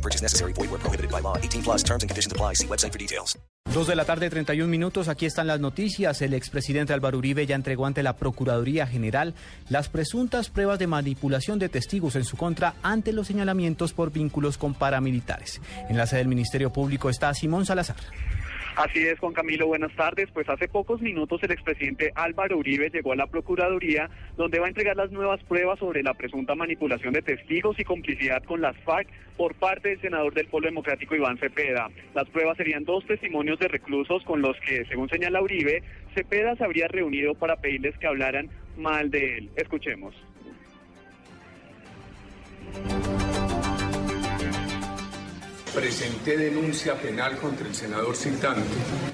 No purchase necessary. Void where prohibited by law. 18 plus terms and conditions apply. See website for details. Dos de la tarde, 31 minutos. Aquí están las noticias. El expresidente Álvaro Uribe ya entregó ante la Procuraduría General las presuntas pruebas de manipulación de testigos en su contra ante los señalamientos por vínculos con paramilitares. En la sede del Ministerio Público está Simón Salazar. Así es, Juan Camilo, buenas tardes. Pues hace pocos minutos el expresidente Álvaro Uribe llegó a la Procuraduría, donde va a entregar las nuevas pruebas sobre la presunta manipulación de testigos y complicidad con las FARC por parte del senador del Polo Democrático Iván Cepeda. Las pruebas serían dos testimonios de reclusos con los que, según señala Uribe, Cepeda se habría reunido para pedirles que hablaran mal de él. Escuchemos. Presenté denuncia penal contra el senador citante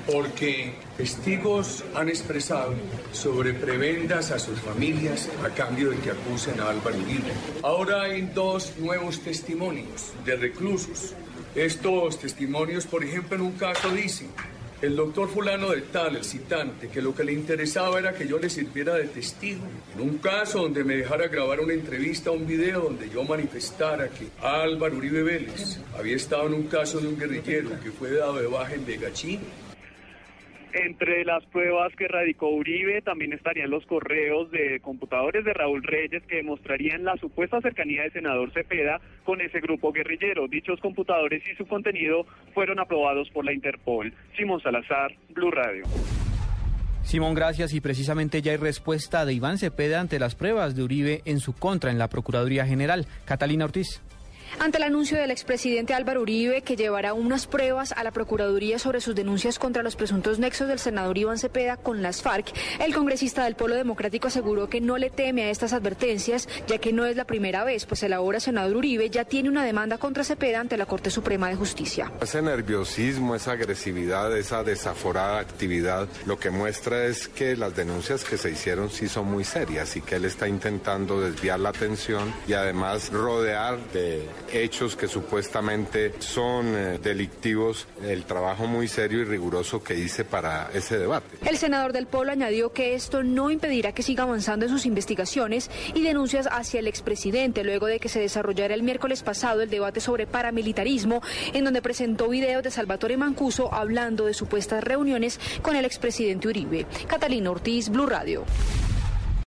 porque testigos han expresado sobre prebendas a sus familias a cambio de que acusen a Álvaro Uribe. Ahora hay dos nuevos testimonios de reclusos. Estos testimonios, por ejemplo, en un caso dicen el doctor fulano de tal, el citante, que lo que le interesaba era que yo le sirviera de testigo. En un caso donde me dejara grabar una entrevista, un video donde yo manifestara que Álvaro Uribe Vélez había estado en un caso de un guerrillero que fue dado de baja en Vegachín entre las pruebas que radicó Uribe también estarían los correos de computadores de Raúl Reyes que demostrarían la supuesta cercanía del senador Cepeda con ese grupo guerrillero. Dichos computadores y su contenido fueron aprobados por la Interpol. Simón Salazar, Blue Radio. Simón, gracias. Y precisamente ya hay respuesta de Iván Cepeda ante las pruebas de Uribe en su contra en la Procuraduría General. Catalina Ortiz. Ante el anuncio del expresidente Álvaro Uribe que llevará unas pruebas a la Procuraduría sobre sus denuncias contra los presuntos nexos del senador Iván Cepeda con las FARC, el congresista del Polo Democrático aseguró que no le teme a estas advertencias, ya que no es la primera vez, pues el ahora senador Uribe ya tiene una demanda contra Cepeda ante la Corte Suprema de Justicia. Ese nerviosismo, esa agresividad, esa desaforada actividad, lo que muestra es que las denuncias que se hicieron sí son muy serias y que él está intentando desviar la atención y además rodear de hechos que supuestamente son eh, delictivos, el trabajo muy serio y riguroso que hice para ese debate. El senador del Polo añadió que esto no impedirá que siga avanzando en sus investigaciones y denuncias hacia el expresidente luego de que se desarrollara el miércoles pasado el debate sobre paramilitarismo, en donde presentó videos de Salvatore Mancuso hablando de supuestas reuniones con el expresidente Uribe. Catalina Ortiz, Blue Radio.